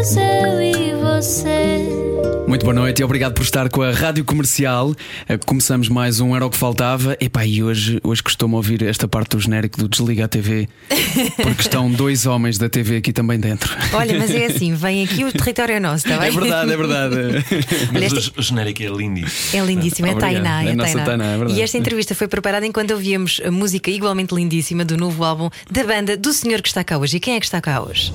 eu e você. Muito boa noite e obrigado por estar com a Rádio Comercial. Eh, Começamos mais um Era o que Faltava. Epá, e hoje, hoje costumo ouvir esta parte do genérico do Desliga a TV, porque estão dois homens da TV aqui também dentro. Olha, mas é assim, vem aqui o território é nosso, está bem? É verdade, é verdade. Mas o genérico é lindíssimo. É lindíssima, é Obrigado. Tainá. É a nossa Tainá, é verdade. e esta entrevista foi preparada enquanto ouvíamos a música igualmente lindíssima do novo álbum da banda do senhor que está cá hoje. E quem é que está cá hoje?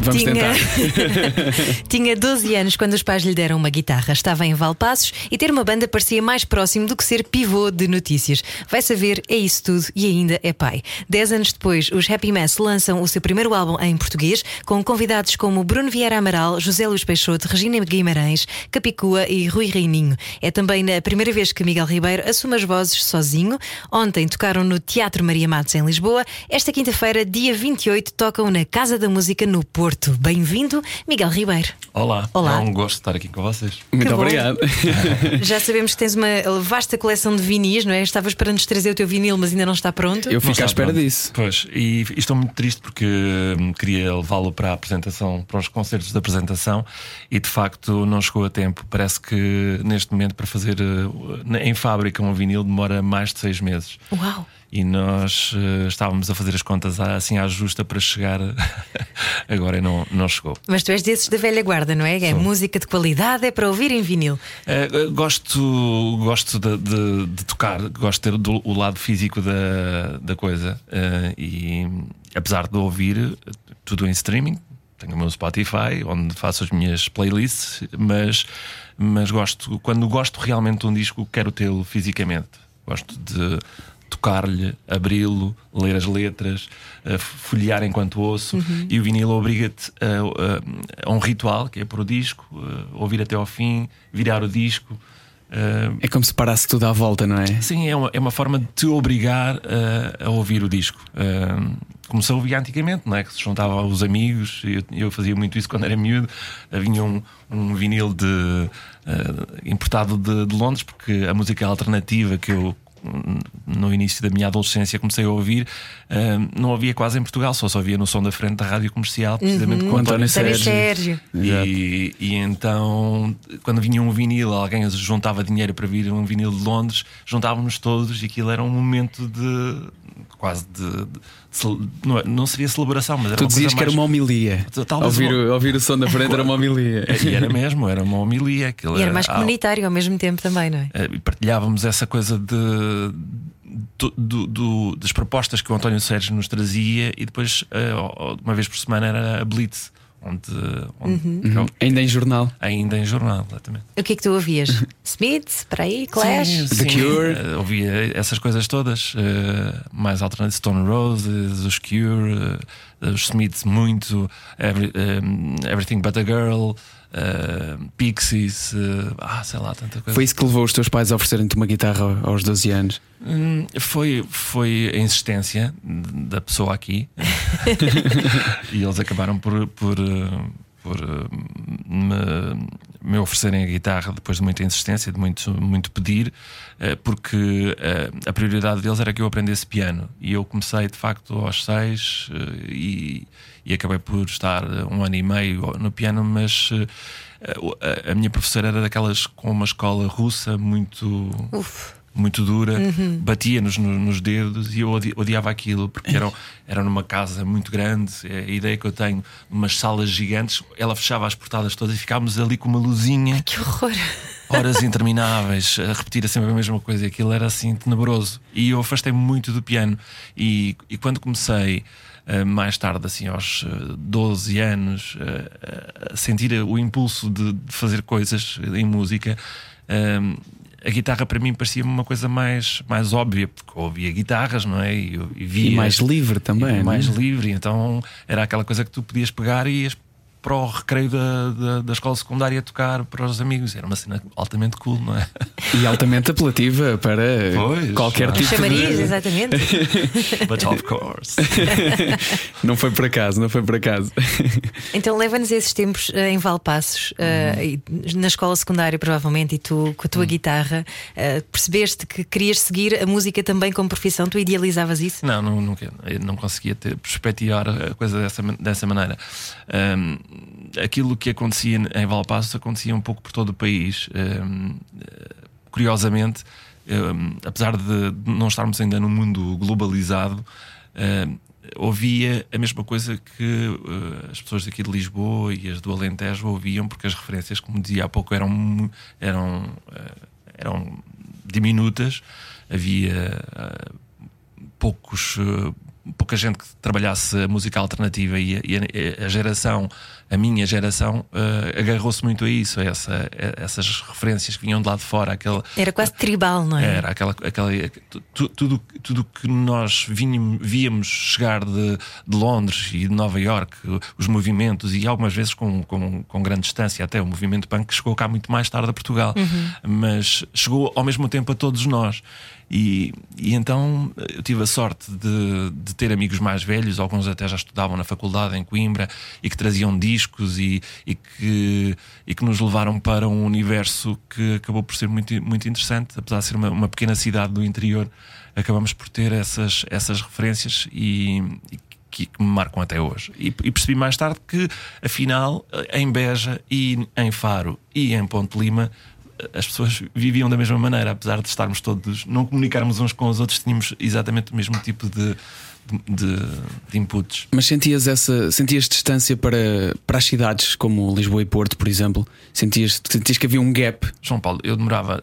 Vamos tinha... tentar. tinha 12 anos quando os pais lhe deram uma guitarra. Estava em Valpassos e ter uma banda parecia mais próximo do que ser pivô de notícias. Vai saber, é isso tudo e ainda é pai. Dez anos depois, os Happy Mess lançam o seu primeiro álbum em português, com convidados como Bruno Vieira Amaral, José Luís Peixoto, Regina Guimarães, Capicua e Rui Reininho. É também na primeira vez que Miguel Ribeiro assume as vozes sozinho. Ontem tocaram no Teatro Maria Matos em Lisboa. Esta quinta-feira, dia 28, tocam na Casa da Música no Porto. Bem-vindo, Miguel Ribeiro. Olá, Olá. é um gosto estar aqui com vocês. Muito obrigado. Já sabemos que tens uma vasta coleção de vinis, não é? Estavas para nos trazer o teu vinil, mas ainda não está pronto. Eu fico à espera pronto. disso. Pois, e, e estou muito triste porque hum, queria levá-lo para a apresentação, para os concertos de apresentação e de facto não chegou a tempo. Parece que neste momento para fazer eh, em fábrica um vinil demora mais de seis meses. Uau! E nós eh, estávamos a fazer as contas à- assim à justa para chegar, agora não, não chegou. Mas tu és desses da velha guarda, não é? É música de qualidade, é para ouvir em vinil. Uh, gosto gosto de, de- de tocar, gosto de ter do- o lado físico da, da coisa. uh, e apesar de ouvir tudo em streaming, tenho o meu Spotify, onde faço as minhas playlists, mas, mas gosto, quando gosto realmente de um disco, quero tê-lo fisicamente. Gosto de tocar-lhe, abri-lo, ler as letras, uh, folhear enquanto ouço. E o vinil obriga-te a, a- a um ritual que é pôr o disco, uh, ouvir até ao fim, virar o disco. Uh, É como se parasse tudo à volta, não é? Sim, é uma, é uma forma de te obrigar a ouvir o disco. Como se ouvia antigamente, não é? Que se juntava os amigos, eu, eu fazia muito isso quando era miúdo. Havia um, um vinil de, importado de, de Londres, porque a música alternativa que eu. No início da minha adolescência comecei a ouvir, uh, não havia quase em Portugal, só só havia no som da frente da rádio comercial, precisamente com Com António Sérgio. Sérgio. e, e então, quando vinha um vinil, alguém juntava dinheiro para vir um vinil de Londres, juntávamos todos e aquilo era um momento de quase de. de- não, é- não seria celebração, mas era Tu uma dizias coisa que era mais- uma homilia. Talvez Ouvir, uma- o- ouvir o som da frente era uma homilia. E era mesmo, era uma homilia. E era mais ah, comunitário ao mesmo tempo também, não é? eh, e partilhávamos essa coisa de. do- do- do- das propostas que o António Sérgio nos trazia e depois, eh, uma vez por semana, era a Blitz, onde, onde eu- Ainda em jornal. ainda em jornal, exatamente. O que é que tu ouvias? Smith, para aí, Clash? Sim, The sim. Cure. Eh, ouvia essas coisas todas, eh, mais alternativas, Stone Roses, os Cure, eh, os Smiths, muito, Every- eh, Everything But a Girl, eh, Pixies, eh, ah, sei lá, tanta coisa. Foi isso que levou os teus pais a oferecerem-te uma guitarra aos 12 anos. Hum, foi, foi a insistência da pessoa aqui e eles acabaram por, por, por eh, me, me oferecerem a guitarra depois de muita insistência, de muito, muito pedir, eh, porque eh, a prioridade deles era que eu aprendesse piano e eu comecei de facto aos seis eh, e, e acabei por estar eh, um ano e meio no piano, mas eh, a, a minha professora era daquelas com uma escola russa muito Uf. muito dura, batia nos, no- nos dedos e eu odi- odiava aquilo porque era, era numa casa muito grande. É A ideia que eu tenho, umas salas gigantes, ela fechava as portadas todas e ficávamos ali com uma luzinha, Que horror! horas intermináveis, a repetir sempre a mesma coisa. E aquilo era assim tenebroso. E eu afastei-me muito do piano. E, e quando comecei. Eh, mais tarde, assim, aos eh, 12 anos, eh, sentir o impulso de, fazer coisas em música, eh, a guitarra para mim parecia-me uma coisa mais, mais óbvia, porque eu ouvia guitarras, não é? E, eu- e via, E mais livre também, e mais é? livre, então era aquela coisa que tu podias pegar e ias para o recreio da, da, da escola secundária tocar para os amigos. Era uma cena altamente cool, não é? E altamente apelativa para Pois, qualquer não tipo Chamarias, de. exatamente. But of course. Não foi por acaso, não foi por acaso. Então leva-nos a esses tempos eh, em Valpassos, e na escola secundária, provavelmente, e tu com a tua guitarra, eh, percebeste que querias seguir a música também como profissão, tu idealizavas isso? Não, não, nunca. Eu não conseguia ter, perspectivar a coisa dessa, dessa maneira. Ahm, aquilo que acontecia em Valpassos acontecia um pouco por todo o país. Ahm, eh, curiosamente, ahm, apesar de não estarmos ainda num mundo globalizado, ahm, ouvia a mesma coisa que eh, as pessoas daqui de Lisboa e as do Alentejo ouviam, porque as referências, como dizia há pouco, eram, eram, eh, eram diminutas. Havia eh, poucos, pouca gente que trabalhasse a música alternativa e a, a- geração, a minha geração, eh, agarrou-se muito a isso, a, essa, a essas referências que vinham de lá de fora, aquele, Era quase tribal, não é? era aquela, aquela tu- tudo, tudo que nós vinham, víamos chegar de, de Londres e de Nova York, os movimentos, e algumas vezes com, com, com grande distância, até o movimento punk que chegou cá muito mais tarde a Portugal, mas chegou ao mesmo tempo a todos nós. E, e então eu tive a sorte de, de ter amigos mais velhos, alguns até já estudavam na faculdade em Coimbra e que traziam discos e, e, que, e que nos levaram para um universo que acabou por ser muito, muito interessante, apesar de ser uma, uma pequena cidade do interior, acabamos por ter essas, essas referências e, e que, que me marcam até hoje. E, e percebi mais tarde que, afinal, em Beja e em Faro e em Ponte Lima, as pessoas viviam da mesma maneira, apesar de estarmos todos, não comunicarmos uns com os outros, tínhamos exatamente o mesmo tipo de, de, de inputs. Mas sentias essa, sentias distância para, para as cidades como Lisboa e Porto, por exemplo? Sentias, sentias que havia um gap? João Paulo, eu demorava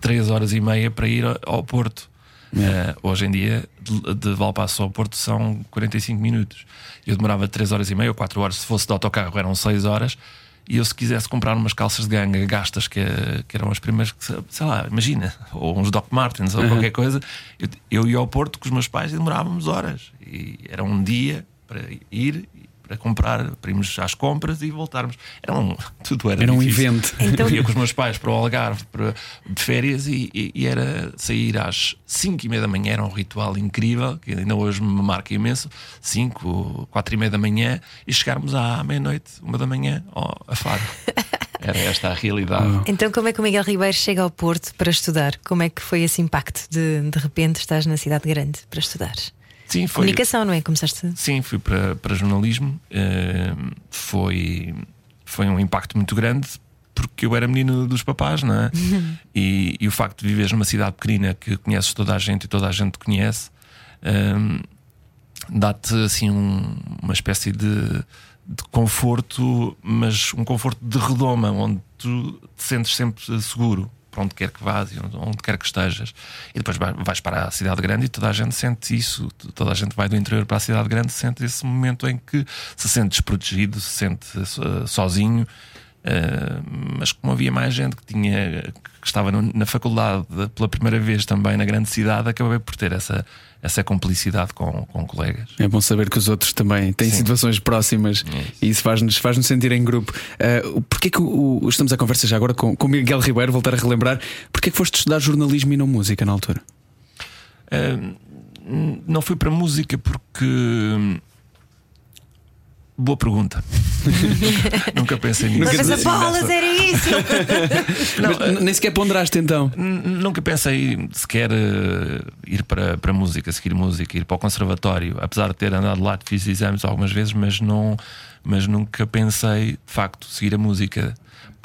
3 horas e meia para ir ao- Porto. Eh, hoje em dia, de, de Valpasso ao Porto são 45 minutos. Eu demorava 3 horas e meia ou 4 horas. Se fosse de autocarro, eram 6 horas. E eu, se quisesse comprar umas calças de ganga gastas, que, que eram as primeiras que, sei lá, imagina, ou uns Doc Martens ou qualquer coisa, eu, eu ia ao Porto com os meus pais e demorávamos horas. E era um dia para ir, para comprar, para irmos às compras e voltarmos. Era um, tudo era Era um difícil. evento. Então- Eu ia com os meus pais para o Algarve para, de férias e, e- e era sair às 5 e meia da manhã, era um ritual incrível, que ainda hoje me marca imenso. 5, 4 e meia da manhã e chegarmos à meia-noite, uma da manhã, ao- a Faro. Era esta a realidade. Então, como é que o Miguel Ribeiro chega ao Porto para estudar? Como é que foi esse impacto de de repente estás na cidade grande para estudar? Sim, foi. Comunicação, não é? Começaste. Sim, fui para, para jornalismo. eh, foi, foi um impacto muito grande porque eu era menino dos papás, não é? E, e o facto de viveres numa cidade pequenina que conheces toda a gente e toda a gente te conhece eh, dá-te assim um- uma espécie de, de conforto, mas um conforto de redoma, onde tu te sentes sempre seguro para onde quer que vás e onde, quer que estejas. E depois vai- vais para a cidade grande e toda a gente sente isso. Toda a gente vai do interior para a cidade grande, sente esse momento em que se sente desprotegido, se sente eh, sozinho. Uh, mas como havia mais gente que tinha que estava no- na faculdade pela primeira vez também na grande cidade, acabei por ter essa, essa complicidade com, com colegas. É bom saber que os outros também têm situações próximas e isso faz-nos faz -nos sentir em grupo. Uh, porquê que o, o- estamos a conversa já agora com, com o Miguel Ribeiro, voltar a relembrar, porquê que foste estudar jornalismo e não música na altura? Uh, não fui para música porque. Boa pergunta. nunca pensei nisso. Mas a dizer- bolas era isso! Mas n- nem sequer ponderaste então. Nunca pensei sequer eh, ir para, para música, seguir música, ir para o conservatório, apesar de ter andado lá, fiz exames algumas vezes, mas, não, mas nunca pensei de facto seguir a música,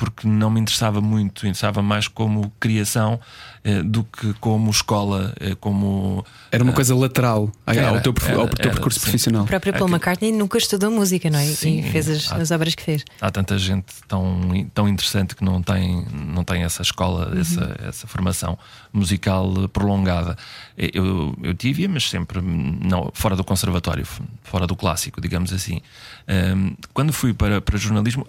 porque não me interessava muito, interessava mais como criação eh, do que como escola, eh, como. Era uma coisa lateral ao, Era, teu, perfu- ao era, teu era, percurso sim. profissional. O próprio Paul Aquilo- McCartney nunca estudou música, não é? Sim. E fez as, Ah. as obras que fez. há tanta gente tão, tão interessante que não tem, não tem essa escola, essa, essa formação musical eh, prolongada. Eu, eu tive, mas sempre não, fora do conservatório, fora do clássico, digamos assim. Ahm, quando fui para, para jornalismo,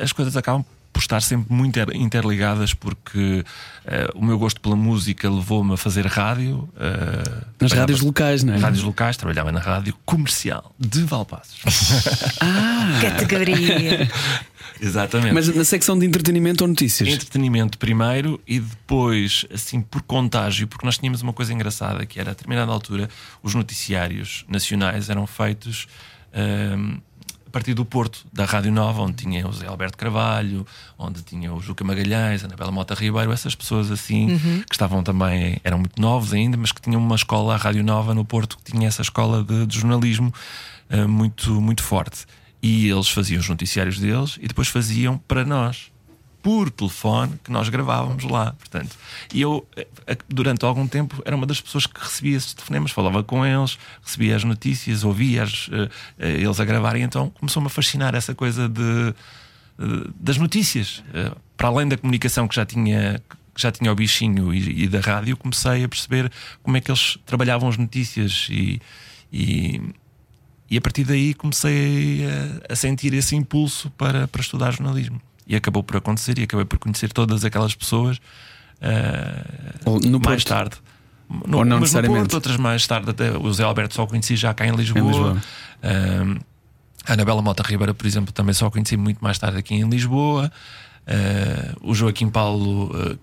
as coisas acabam por estar sempre muito inter- interligadas, porque eh, o meu gosto pela música levou-me a fazer rádio. eh, Nas rádios locais, não é? Rádios locais, trabalhava na rádio comercial de Valpassos. Categoria. Exatamente. Mas na secção de entretenimento ou notícias? Entretenimento primeiro e depois, assim, por contágio, porque nós tínhamos uma coisa engraçada que era a determinada altura os noticiários nacionais eram feitos a partir do Porto, da Rádio Nova, onde tinha o Zé Alberto Carvalho, onde tinha o Juca Magalhães, a Anabela Mota Ribeiro, essas pessoas assim que estavam também, eram muito novos ainda, mas que tinham uma escola, a Rádio Nova no Porto, que tinha essa escola de, de jornalismo ah, muito, muito forte. E eles faziam os noticiários deles e depois faziam para nós por telefone que nós gravávamos lá. Portanto, e eu, eh, durante algum tempo, era uma das pessoas que recebia esses telefonemas, falava com eles, recebia as notícias, ouvia as, eh, eh, eles a gravarem. Então começou-me a fascinar essa coisa de, das notícias. Para além da comunicação que já tinha. que Já tinha o bichinho e, e da rádio, comecei a perceber como é que eles trabalhavam as notícias e, e, e a partir daí comecei a, a sentir esse impulso para, para estudar jornalismo. E acabou por acontecer e acabei por conhecer todas aquelas pessoas no mais tarde. Ou não mas necessariamente? No Porto, outras mais tarde, até o Zé Alberto só conheci já cá em Lisboa. Em Lisboa. Ah, a Anabela Mota Ribeira, por exemplo, também só conheci muito mais tarde aqui em Lisboa. Ah, o Joaquim Paulo,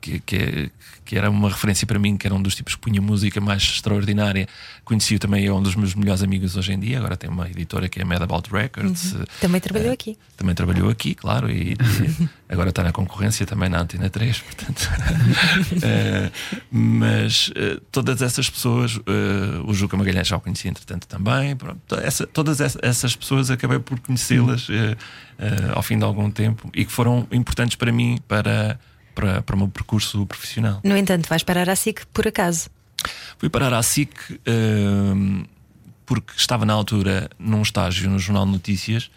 que, que, é- que era uma referência para mim, que era um dos tipos que punha música mais extraordinária, conheci-o também, é um dos meus melhores amigos hoje em dia. Agora tem uma editora que é Mad About Records. Também trabalhou aqui. Também trabalhou aqui, claro, e, e agora está na concorrência também na Antena 3, portanto. Eh, mas eh, todas essas pessoas, eh, o Juca Magalhães já o conhecia entretanto também, pronto, to- essa- todas essa- essas pessoas acabei por conhecê-las eh, eh, ao fim de algum tempo e que foram importantes para mim para, para, para o meu percurso profissional. No entanto, vais parar à SIC por acaso. Fui parar à SIC hum, porque estava na altura num estágio no Jornal de Notícias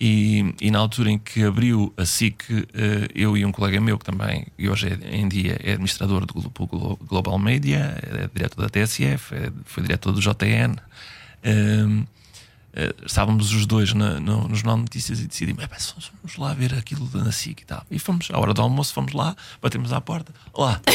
e, e na altura em que abriu a SIC, eh, eu e um colega meu que também e hoje é- em dia é administrador do Grupo Glo- Global Media, é diretor da TSF, é- foi diretor do JN. Eh, estávamos os dois na- no, no Jornal de Notícias e decidimos, "Epá, vamos vamos lá ver aquilo da na SIC e tal. E fomos, à hora do almoço, fomos lá, batemos à porta. Olá,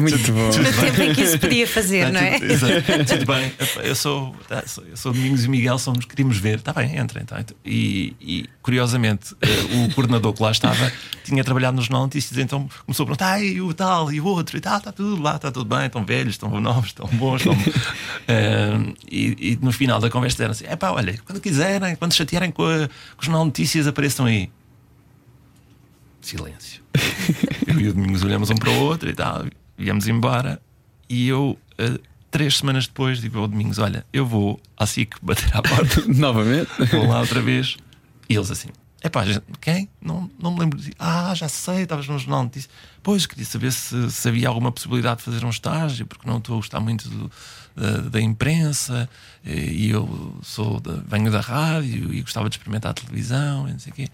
Muito bom. No tempo em que isso podia fazer, Tá não é? tudo, exato. Tudo bem, eu sou, tá, sou- eu sou Domingos e Miguel, somos, queríamos ver. Está bem, entra então. Então, E, e, curiosamente, eh, o coordenador que lá estava tinha trabalhado no Jornal Notícias, então começou a perguntar: "Ai, e o tal e o outro, e tal, está tudo lá, está tudo bem, estão velhos, estão novos, estão bons. Estão... Eh, e, e no final da conversa disseram assim: é pá, olha, quando quiserem, quando chatearem com, a, com o Jornal Notícias, apareçam aí. Silêncio. Eu e o Domingos olhamos um para o outro e tal, viemos embora. E eu, eh, três semanas depois, digo ao Domingos: Olha, eu vou à SIC bater à porta, Novamente. vou lá outra vez. E eles assim: É pá, quem? Não, não me lembro. de ti." Ah, já sei, estavas no jornal. Pois, queria saber se, se havia alguma possibilidade de fazer um estágio, porque não estou a gostar muito do- da, da imprensa eh, e eu sou da- venho da rádio e gostava de experimentar a televisão e não sei o quê.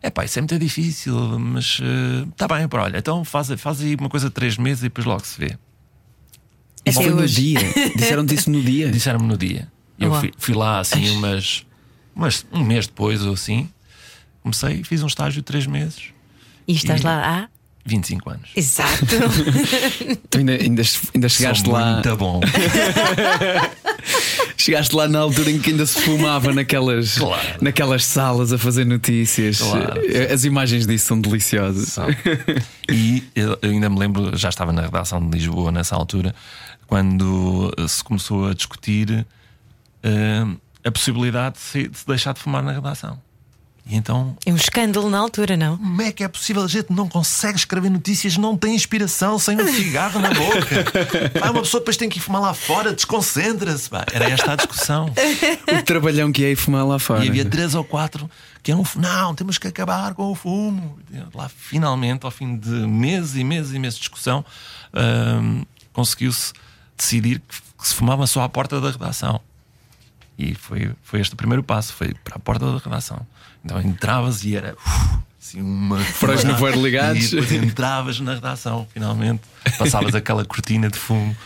É pá, isso é muito difícil, mas está bem, pá, olha, então faz, faz aí uma coisa de três meses e depois logo se vê. Esse Foi é no dia. Disseram-te isso no dia. Disseram-me no dia. Eu fui, fui lá assim, umas, umas, um mês depois ou assim. Comecei, fiz um estágio de três meses, E estás E- lá há. 25 anos. Exato. Tu ainda, ainda, ainda chegaste Sou lá. Muito bom. Chegaste lá na altura em que ainda se fumava naquelas, Claro. naquelas salas a fazer notícias. Claro. As imagens disso são deliciosas. São. E eu ainda me lembro, já estava na redação de Lisboa nessa altura, quando eh, se começou a discutir eh, a possibilidade de se, de se deixar de fumar na redação. E então É um escândalo na altura, não? Como é que é possível? A gente não consegue escrever notícias, não tem inspiração sem um cigarro na boca. Pá, uma pessoa depois tem que ir fumar lá fora, desconcentra-se. Era esta a discussão. O trabalhão que é ir fumar lá fora. E havia três ou quatro que eram. Não, temos que acabar com o fumo. Lá, finalmente, ao fim de meses e meses e meses de discussão, hum, conseguiu-se decidir que se fumava só à porta da redação. E foi, foi este o primeiro passo, foi para a porta da redação. Então entravas e era uf, assim uma. Faróis no voeiro ligados. E depois entravas na redação, finalmente. Passavas aquela cortina de fumo.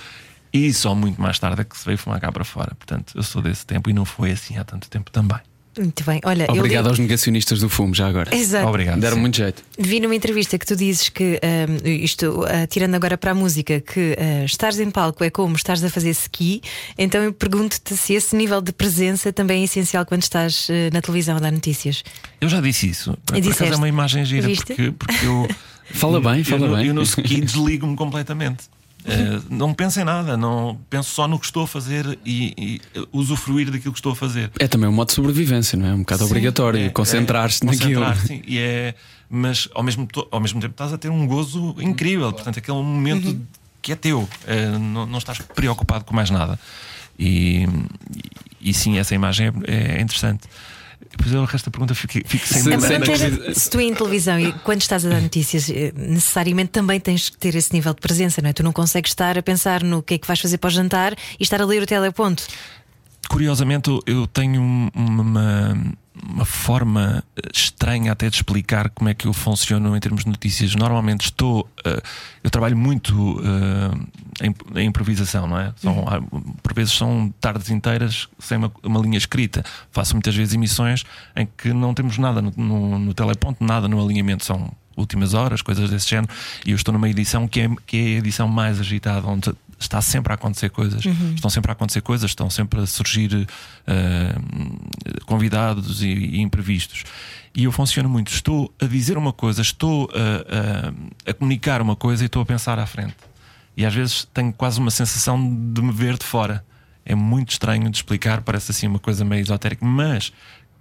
E só muito mais tarde é que se veio fumar cá para fora. Portanto, eu sou desse tempo e não foi assim há tanto tempo também. Muito bem. Olha, eu Obrigado li- aos negacionistas do fumo, já agora. Exato. Obrigado. Deram muito jeito. Vi numa entrevista que tu dizes que, ahm, isto, ah, tirando agora para a música, que ah, estares em palco é como estares a fazer ski, então eu pergunto-te se esse nível de presença também é essencial quando estás ah, na televisão a dar notícias. Eu já disse isso. Por acaso disseste? é uma imagem gira Viste? porque, porque eu. Fala bem, eu fala no- bem. Eu no ski desligo-me completamente. Eh, não penso em nada, não penso só no que estou a fazer e, e, eh, usufruir daquilo que estou a fazer. É também um modo de sobrevivência, não é? Um bocado Sim, obrigatório. é, Concentrar-se é, naquilo. concentrar-se, sim, e é, mas ao mesmo, to- ao mesmo tempo estás a ter um gozo incrível. Portanto, aquele momento Uhum. que é teu, eh, não, não estás preocupado com mais nada. E, e, e sim, essa imagem é, é interessante. Depois eu, o resto da pergunta fico, fico sem pergunta Sem- era se tu em televisão e quando estás a dar notícias, eh, necessariamente também tens que ter esse nível de presença, não é? Tu não consegues estar a pensar no que é que vais fazer para o jantar e estar a ler o teleponto. Curiosamente, eu- tenho um- uma, uma forma eh, estranha até de explicar como é que eu funciono em termos de notícias. Normalmente estou. eh, eu trabalho muito eh, em, em improvisação, não é? São, há- por vezes são tardes inteiras sem uma, uma linha escrita. Faço muitas vezes emissões em que não temos nada no, no, no teleponto, nada no alinhamento. São últimas horas, coisas desse género. E eu estou numa edição que é, que é a edição mais agitada, onde está sempre a acontecer coisas. Estão sempre a acontecer coisas, estão sempre a surgir eh, convidados e, e imprevistos. E eu funciono muito. Estou a dizer uma coisa, estou a, a- a comunicar uma coisa e estou a pensar à frente. E às vezes tenho quase uma sensação de me ver de fora. É muito estranho de explicar, parece assim uma coisa meio esotérica, mas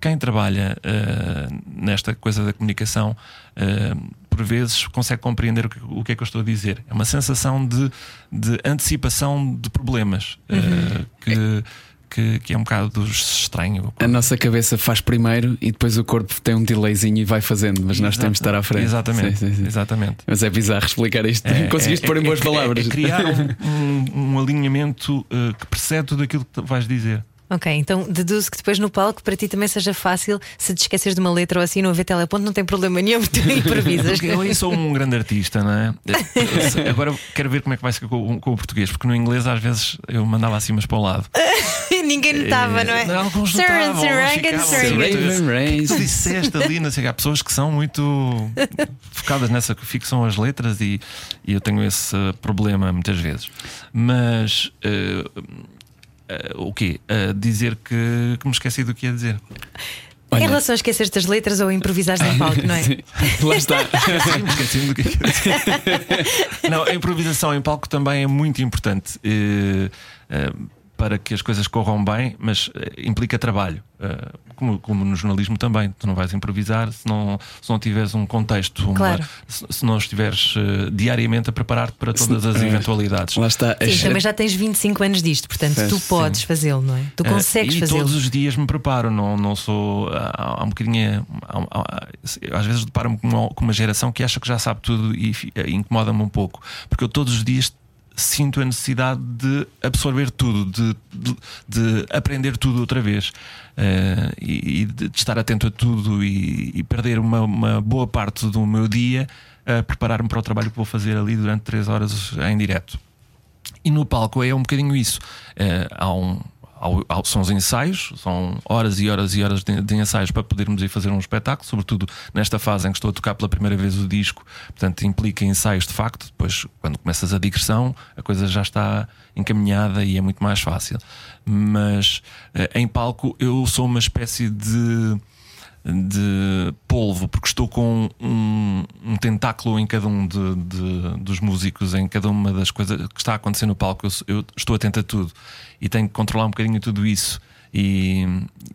quem trabalha eh, nesta coisa da comunicação, eh, por vezes consegue compreender o que, o que é que eu estou a dizer. É uma sensação de, de antecipação de problemas eh, que, que, que é um bocado estranho. A nossa cabeça faz primeiro e depois o corpo tem um delayzinho e vai fazendo, mas nós temos de estar à frente. Exatamente. Sim, sim, sim. exatamente. Mas é bizarro explicar isto. É, Conseguiste é- pôr em é- boas é- palavras. É, criar um, um- um alinhamento eh, que precede tudo aquilo que tu vais dizer. Ok, então deduzo que depois no palco para ti também seja fácil se te esqueces de uma letra ou assim, não haver teleponto, não tem problema nenhum, tu improvisas. Porque eu aí sou um grande artista, não é? Eh, Agora quero ver como é que vai ser com, com o português, porque no inglês às vezes eu mandava assim, mas para o lado. Ninguém notava, não é? Não, alguns Sir, notavam, Race. Tu disseste ali, não sei, há pessoas que são muito focadas nessa que fixam as letras e, e eu tenho esse problema muitas vezes. Mas eh, eh, o quê? Eh, dizer que, que me esqueci do que ia dizer. Olha. Em relação a esquecer-te as letras ou improvisares em palco, não é? Sim. Lá está. Esqueci-me do que ia dizer. Não, a improvisação em palco também é muito importante. eh, para que as coisas corram bem, mas eh, implica trabalho. Eh, como, como no jornalismo também. Tu não vais improvisar se não, se não tiveres um contexto, uma- Claro. se, se não estiveres eh, diariamente a preparar-te para todas as é. eventualidades. Lá está. Sim, As- também já tens 25 anos disto, portanto tu Sim. podes fazê-lo, não é? Tu consegues e fazê-lo. todos os dias me preparo, não, não sou. Há, há um bocadinho. há- há- às vezes deparo-me com uma, com uma geração que acha que já sabe tudo e eh, incomoda-me um pouco, porque eu todos os dias sinto a necessidade de absorver tudo, de, de- de aprender tudo outra vez eh, e, e de estar atento a tudo e, e perder uma, uma boa parte do meu dia a preparar-me para o trabalho que vou fazer ali durante três horas em direto. E no palco é um bocadinho isso. Eh, há um, há o- há- são os ensaios, são horas e horas e horas de, de ensaios para podermos ir fazer um espetáculo, sobretudo nesta fase em que estou a tocar pela primeira vez o disco, portanto implica ensaios de facto. Depois, quando começas a digressão, a coisa já está encaminhada e é muito mais fácil. Mas eh, em palco eu sou uma espécie de de polvo, porque estou com um, um tentáculo em cada um de, de- dos músicos, em cada uma das coisas que está a acontecer no palco. Eu, eu estou atento a tudo e tenho que controlar um bocadinho tudo isso. E,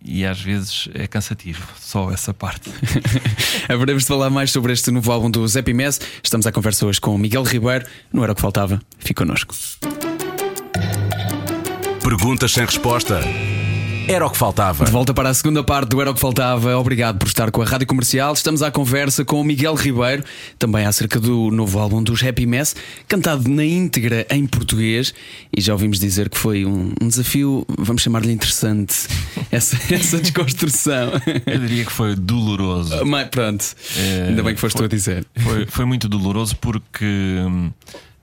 e às vezes é cansativo, só essa parte. Haveremos de falar mais sobre este novo álbum do Zé Pimés. Estamos à conversa hoje com o Miguel Ribeiro. Não era o que faltava. Fique connosco. Perguntas sem resposta. Era o que faltava. De volta para a segunda parte do Era o que Faltava. Obrigado por estar com a Rádio Comercial. Estamos à conversa com o Miguel Ribeiro, também acerca do novo álbum dos Happy Mess, cantado na íntegra em português. E já ouvimos dizer que foi um, um desafio, vamos chamar-lhe interessante, essa, essa desconstrução. Eu diria que foi doloroso. Mas pronto, É, ainda bem que foste tu a dizer. Foi, foi muito doloroso porque hum,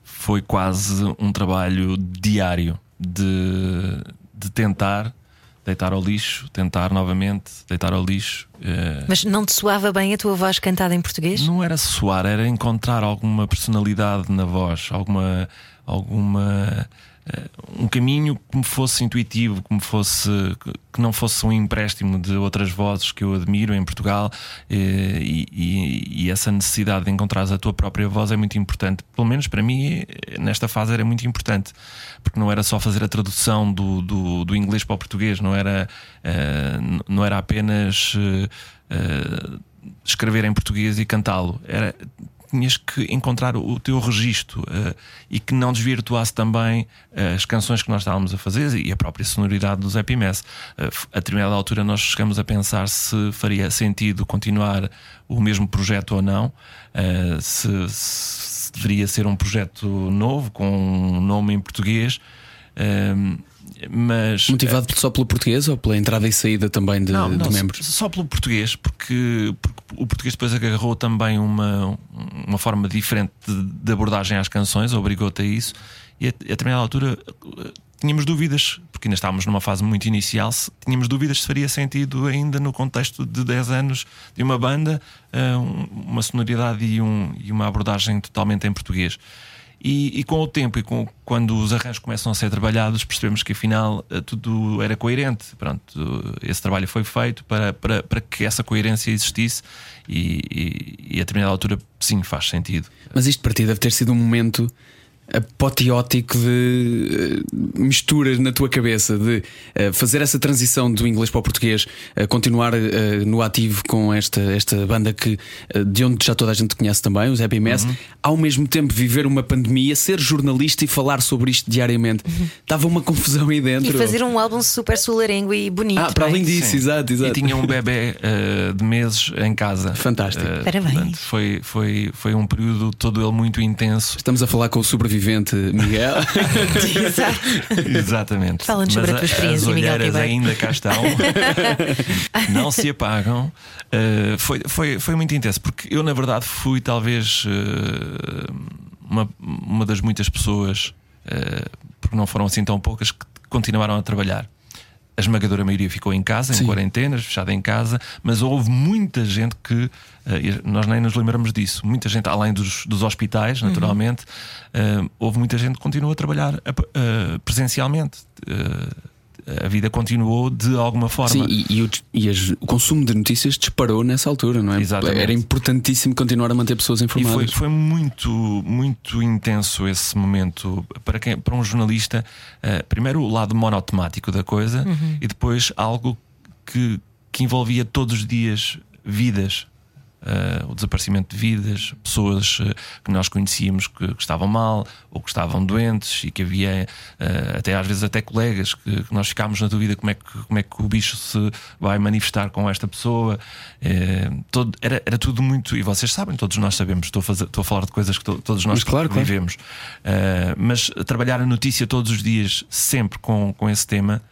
foi quase um trabalho diário de, de tentar deitar ao lixo, tentar novamente, deitar ao lixo. Uh, Mas não te soava bem a tua voz cantada em português? Não era soar, era encontrar alguma personalidade na voz, alguma. alguma um caminho que me fosse intuitivo, que me fosse que não fosse um empréstimo de outras vozes que eu admiro em Portugal e, e, e essa necessidade de encontrar a tua própria voz é muito importante. Pelo menos para mim, nesta fase era muito importante, porque não era só fazer a tradução do, do, do inglês para o português, não era, não era apenas escrever em português e cantá-lo. Era tinhas que encontrar o teu registro uh, e que não desvirtuasse também uh, as canções que nós estávamos a fazer e a própria sonoridade dos Mess. Uh, a determinada altura nós chegamos a pensar se faria sentido continuar o mesmo projeto ou não, se, se, deveria ser um projeto novo com um nome em português. Mas, Motivado só pelo português ou pela entrada e saída também de, não, não, de membros? Só pelo português, porque, porque, o português depois agarrou também uma, uma forma diferente de, de abordagem às canções, obrigou-te a isso, e a, a determinada altura tínhamos dúvidas, porque ainda estávamos numa fase muito inicial, tínhamos dúvidas se faria sentido ainda no contexto de 10 anos de uma banda, uh, uma sonoridade e, um, e uma abordagem totalmente em português. E, e, com o tempo e com, quando os arranjos começam a ser trabalhados, percebemos que afinal eh, tudo era coerente. Pronto, esse trabalho foi feito para, para, para que essa coerência existisse e, e, e a determinada altura, sim, faz sentido. Mas isto para ti deve ter sido um momento apoteótico de uh, misturas na tua cabeça, de uh, fazer essa transição do inglês para o português, uh, continuar no ativo com esta, esta banda que de onde já toda a gente conhece também, os Happy Mess, uhum. ao mesmo tempo viver uma pandemia, ser jornalista e falar sobre isto diariamente. Uhum. Estava uma confusão aí dentro. E fazer um álbum super solarengo e bonito. Ah, para além é? disso, Sim. exato, exato. E tinha um bebê de meses em casa. Fantástico. Parabéns. Foi, foi, foi um período todo ele muito intenso. Estamos a falar com o sobrevivente sobrevivente Miguel. Exatamente. Fala-nos sobre a tua experiência, as Miguel. As ainda cá estão, não se apagam. Uh, foi, foi, foi muito intenso, porque eu, na verdade, fui talvez uh, uma, uma das muitas pessoas, uh, porque não foram assim tão poucas, que continuaram a trabalhar a esmagadora maioria ficou em casa, em Sim. quarentenas, fechada em casa, mas houve muita gente que, uh, nós nem nos lembramos disso, muita gente, além dos, dos hospitais, uhum. naturalmente, uhum. uh, houve muita gente que continua a trabalhar uh, presencialmente a vida continuou de alguma forma. Sim, e, e, o, e as, o, consumo de notícias disparou nessa altura, não é? Exatamente. Era importantíssimo continuar a manter pessoas informadas. E foi, foi muito, muito intenso esse momento para, quem, para um jornalista. Uh, primeiro, o lado monotemático da coisa uhum. e depois algo que, que envolvia todos os dias vidas uh, o desaparecimento de vidas, pessoas uh, que nós conhecíamos que, que, estavam mal ou que estavam doentes e que havia uh, até às vezes até colegas que, que, nós ficámos na dúvida como é que, como é que o bicho se vai manifestar com esta pessoa. todo, era, era tudo muito, e vocês sabem, todos nós sabemos, estou a, fazer, estou a falar de coisas que to, todos nós claro, vivemos. Claro. mas trabalhar a notícia todos os dias, sempre com, com esse tema,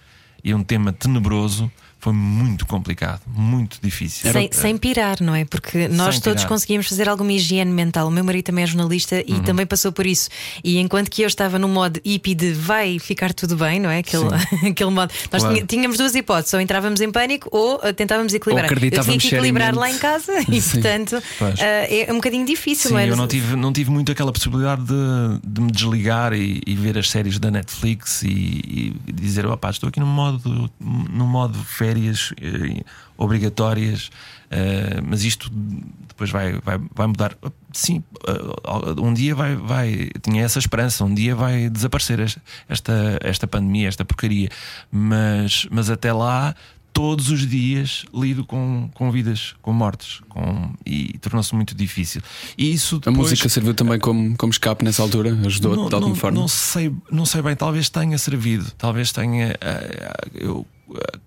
e é um tema tenebroso foi muito complicado, muito difícil. Sem, sem pirar, não é? Porque nós sem todos pirar. conseguimos fazer alguma higiene mental. O meu marido também é jornalista e uhum. também passou por isso. E enquanto que eu estava no modo hippie de vai ficar tudo bem, não é? Aquele, aquele modo. Nós claro. tínhamos duas hipóteses: ou entrávamos em pânico ou uh, tentávamos equilibrar. Ou eu tinha que equilibrar lá em casa e, portanto, uh, é um bocadinho difícil, Sim, não é? Eu não tive, não tive muito aquela possibilidade de, de me desligar e, e, ver as séries da Netflix e, e dizer: opá, estou aqui no modo, no modo férias eh, obrigatórias, uh, mas isto depois vai, vai, vai mudar. Sim, uh, um dia vai, vai. Tinha essa esperança, um dia vai desaparecer esta, esta pandemia, esta porcaria, mas, mas até lá todos os dias lido com, com vidas, com mortes, com, e tornou-se muito difícil. E isso depois, a música serviu também como, como escape nessa altura? Ajudou de alguma não, forma? Não sei, não sei bem, talvez tenha servido, talvez tenha. Eu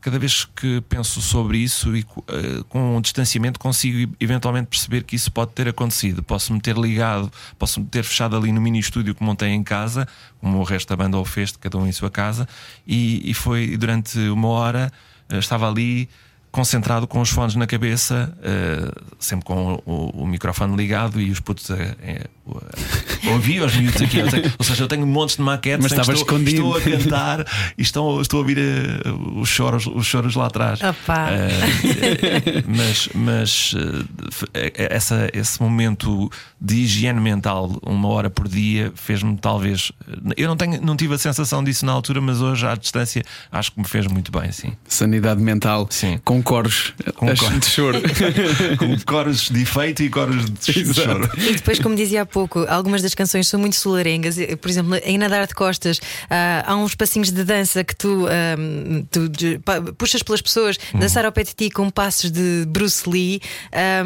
cada vez que penso sobre isso e uh, com um distanciamento consigo eventualmente perceber que isso pode ter acontecido. Posso me ter ligado, posso me ter fechado ali no mini estúdio que montei em casa, como o resto da banda o fez, cada um em sua casa, e, e foi durante uma hora, uh, estava ali concentrado com os fones na cabeça, uh, sempre com o, o, microfone ligado e os putos a, a, a ouvir os miúdos aqui. Ou seja, eu tenho montes de maquetes, mas estava estou, escondido. estou a cantar e estou, estou a ouvir uh, os, choros, os choros lá atrás. Uh, mas mas essa, esse momento de higiene mental, uma hora por dia, fez-me talvez. Eu não, tenho, não tive a sensação disso na altura, mas hoje à distância acho que me fez muito bem, sim. Sanidade mental. Sim. Com coros, com coros de choro. com coros de efeito e coros de Exato. choro. E depois, como dizia há pouco, algumas das canções são muito solarengas. Por exemplo, em Nadar de Costas, uh, há uns passinhos de dança que tu, um, tu de, puxas pelas pessoas, uhum. dançar ao pé de ti com passos de Bruce Lee.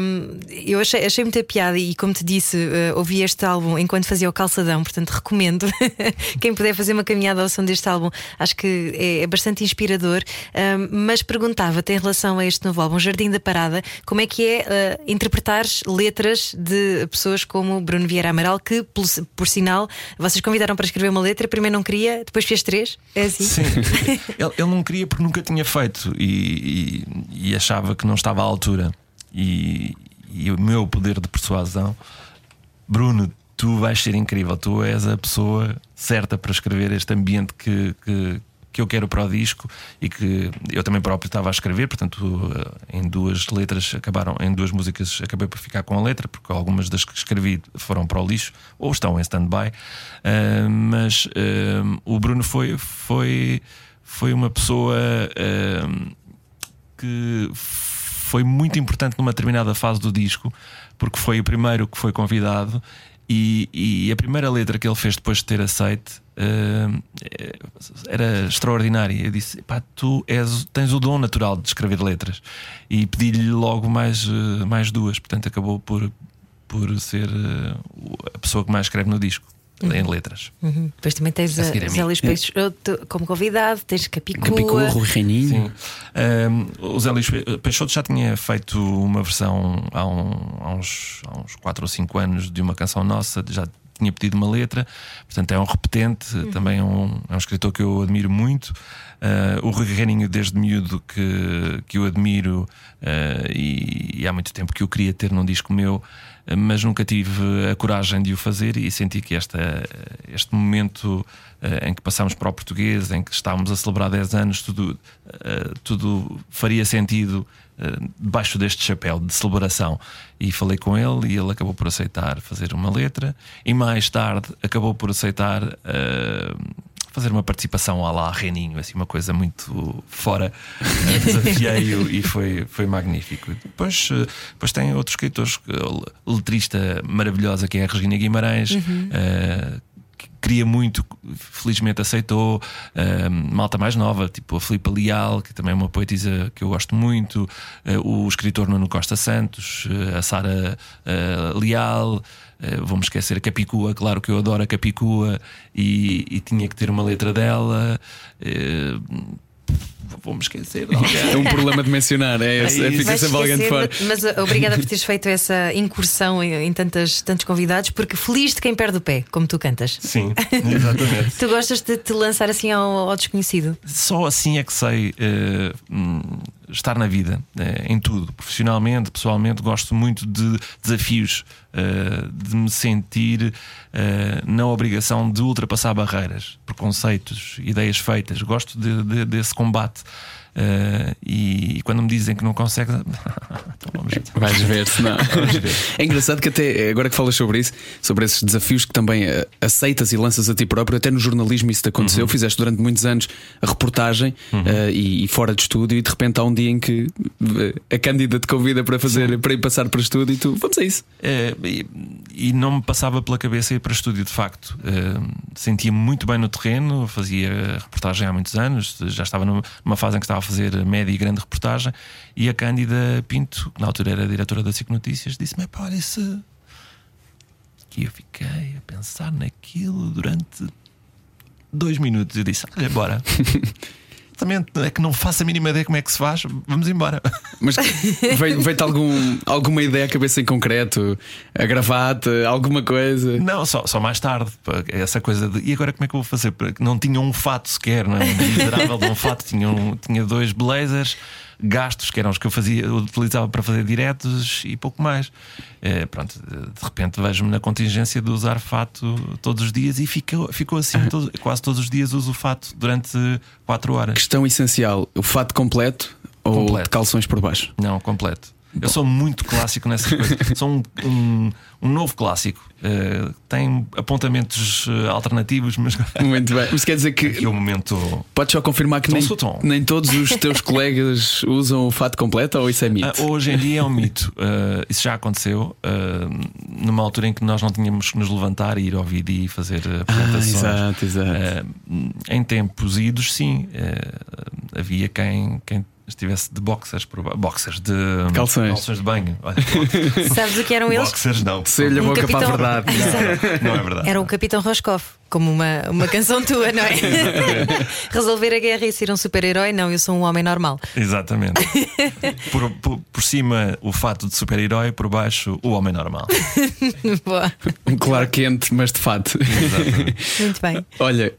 Um, eu achei, achei muita piada e, como te disse, uh, ouvi este álbum enquanto fazia o calçadão, portanto, recomendo quem puder fazer uma caminhada ao som deste álbum. Acho que é, é bastante inspirador. Um, mas perguntava-te em relação a este novo álbum, Jardim da Parada, como é que é uh, interpretar letras de pessoas como Bruno Vieira Amaral, que, por, por, sinal, vocês convidaram para escrever uma letra, primeiro não queria, depois fez três? É assim? Sim, ele, ele não queria porque nunca tinha feito e, e, e achava que não estava à altura. E, e o meu poder de persuasão, Bruno, tu vais ser incrível, tu és a pessoa certa para escrever este ambiente que, que, que eu quero para o disco e que eu também próprio estava a escrever, portanto, eh, em duas letras acabaram, em duas músicas acabei por ficar com a letra, porque algumas das que escrevi foram para o lixo ou estão em stand-by. Uh, mas uh, o Bruno foi, foi, foi uma pessoa uh, que foi muito importante numa determinada fase do disco, porque foi o primeiro que foi convidado e, e, a primeira letra que ele fez depois de ter aceite uh, era extraordinária. Eu disse: pá, tu és, tens o dom natural de escrever letras. E pedi-lhe logo mais, uh, mais duas. Portanto, acabou por, por ser uh, a pessoa que mais escreve no disco uhum. em letras. Uhum. Depois também tens a, a Zé Luís Peixoto como convidado, tens Capicua. Capicua, Rui Reininho. Um, o Zé Luís Peixoto já tinha feito uma versão há, um, há, uns, há uns 4 ou 5 anos de uma canção nossa, já tinha pedido uma letra, portanto é um repetente, uhum. também é um, é um escritor que eu admiro muito. Uh, o Rui Reininho, desde miúdo, que, que eu admiro uh, e, e, há muito tempo que eu queria ter num disco meu mas nunca tive a coragem de o fazer e senti que esta, este momento uh, em que passamos para o português, em que estávamos a celebrar 10 anos, tudo, uh, tudo faria sentido uh, debaixo deste chapéu de celebração. E falei com ele e ele acabou por aceitar fazer uma letra, e mais tarde acabou por aceitar fazer uma participação à lá Reninho, assim, uma coisa muito fora. Desafiei-o e foi, foi magnífico. Depois, eh, depois tem outros escritores, eh, letrista maravilhosa que é a Regina Guimarães. Uhum. Uh, queria muito, felizmente aceitou. Uh, malta mais nova, tipo a Filipe Leal, que também é uma poetisa que eu gosto muito, uh, o escritor Nuno Costa Santos, uh, a Sara Leal. Vamos esquecer a Capicua, claro que eu adoro a Capicua e, e tinha que ter uma letra dela vou-me esquecer. é um problema de mencionar, é, esse, é fica sempre alguém de fora. Mas uh, obrigada por teres feito essa incursão em, em tantas, tantos convidados, porque feliz de quem perde o pé, como tu cantas. Sim, exatamente. tu gostas de te lançar assim ao, ao desconhecido? Só assim é que sei uh, estar na vida, uh, em tudo, profissionalmente, pessoalmente, gosto muito de desafios, uh, de me sentir na obrigação de ultrapassar barreiras, preconceitos, ideias feitas. Gosto de, de, desse combate. E, e, quando me dizem que não consegue, então vais ver se não. É engraçado que até agora que falas sobre isso, sobre esses desafios que também uh, aceitas e lanças a ti próprio, até no jornalismo isso te aconteceu. Uhum. Fizeste durante muitos anos a reportagem uhum. uh, e, e, fora de estúdio, e de repente há um dia em que a Cândida te convida para fazer Sim. para ir passar para estúdio e tu vamos a isso. E, e, não me passava pela cabeça ir para estúdio de facto. Sentia-me muito bem no terreno, fazia reportagem há muitos anos, já estava numa fase em que estava a fazer média e grande reportagem, e a Cândida Pinto, que na altura era diretora da SIC Notícias, disse-me: pá, isso. Que eu fiquei a pensar naquilo durante dois minutos. Eu disse: olha, bora. Exatamente, é que não faço a mínima ideia como é que se faz, vamos embora. Mas veio-te algum, alguma ideia à cabeça em concreto? A gravata, alguma coisa? Não, só, só mais tarde. Essa coisa de e agora como é que eu vou fazer? Não tinha um fato sequer, não é? Um miserável de um fato, tinha, um, tinha dois blazers. Gastos, que eram os que eu fazia, eu utilizava para fazer diretos e pouco mais. Eh, pronto, de repente vejo-me na contingência de usar fato todos os dias e ficou, ficou assim. todo- quase todos os dias uso o fato durante 4 horas. Questão essencial: o fato completo ou Completo. de calções por baixo? Não, completo. Eu sou muito clássico nessa coisa. sou um, um, um novo clássico. Eh, tem apontamentos eh, alternativos, mas Muito bem. Mas quer dizer que aqui é o momento. podes só confirmar que nem, nem todos os teus colegas usam o fato completo ou isso é mito? Ah, hoje em dia é um mito. Ah, isso já aconteceu ah, numa altura em que nós não tínhamos que nos levantar e ir ao vídeo e fazer ah, Ah, apresentações. exato, exato. Em tempos idos, sim, havia quem, quem estivesse de boxers, boxers de Calções. de banho. Olha, Sabes o que eram eles? boxers não. Sei-lhe a Um boca para a capitão- verdade. Exato. Não é verdade. Era o Capitão Roscoff, como uma, uma canção tua, não é? Resolver a guerra e ser um super-herói? Não, eu sou um homem normal. Exatamente. Por, por, por cima, o fato de super-herói, por baixo, o homem normal. Boa. Um claro quente, mas de fato. Exatamente. Muito bem. Olha,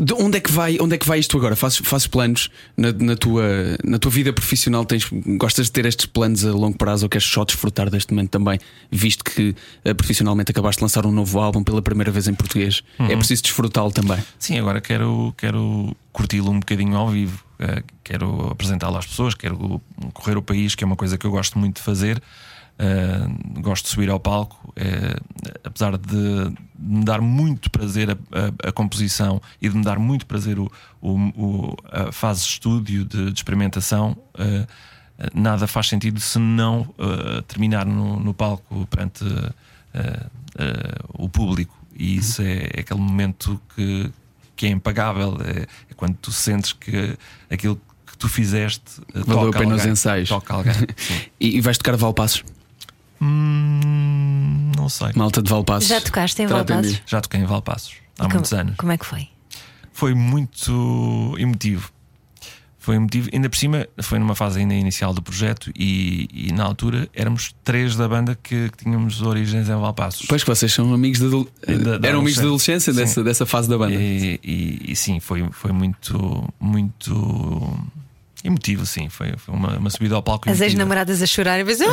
de onde é que vai, onde é que vai isto agora? Fazes, fazes planos na, na tua, na tua vida profissional? Tens, gostas de ter estes planos a longo prazo ou queres só desfrutar deste momento também, visto que eh, profissionalmente acabaste de lançar um novo álbum pela primeira vez em português? É preciso desfrutá-lo também. Sim, agora quero, quero curti-lo um bocadinho ao vivo. Eh, quero apresentá-lo às pessoas, quero correr o país, que é uma coisa que eu gosto muito de fazer. Eh, gosto de subir ao palco, eh, apesar de me dar muito prazer a, a- a composição e de me dar muito prazer o, o- o- a fase de estúdio, de, de experimentação. eh, nada faz sentido se não terminar no, no palco perante o público. E isso é, é aquele momento que, que é impagável. É, é quando tu sentes que aquilo que tu fizeste eh, Valeu a toca pena os alguém, ensaios. Toca alguém. E, e vais tocar Valpassos? Hum, não sei. Malta de Valpassos. Já tocaste em Valpassos? Já toquei em Valpassos há Como- muitos anos. Como é que foi? Foi muito emotivo. Foi emotivo, ainda por cima, foi numa fase ainda inicial do projeto e, e na altura éramos três da banda que, que tínhamos origens em Valpassos. Pois que vocês são amigos de, Da- da eram amigos de adolescência Sim. dessa, dessa fase da banda. E, e- e sim, foi, foi muito, muito emotivo, sim. Foi, foi uma, uma subida ao palco. As ex-namoradas a chorar e pensam,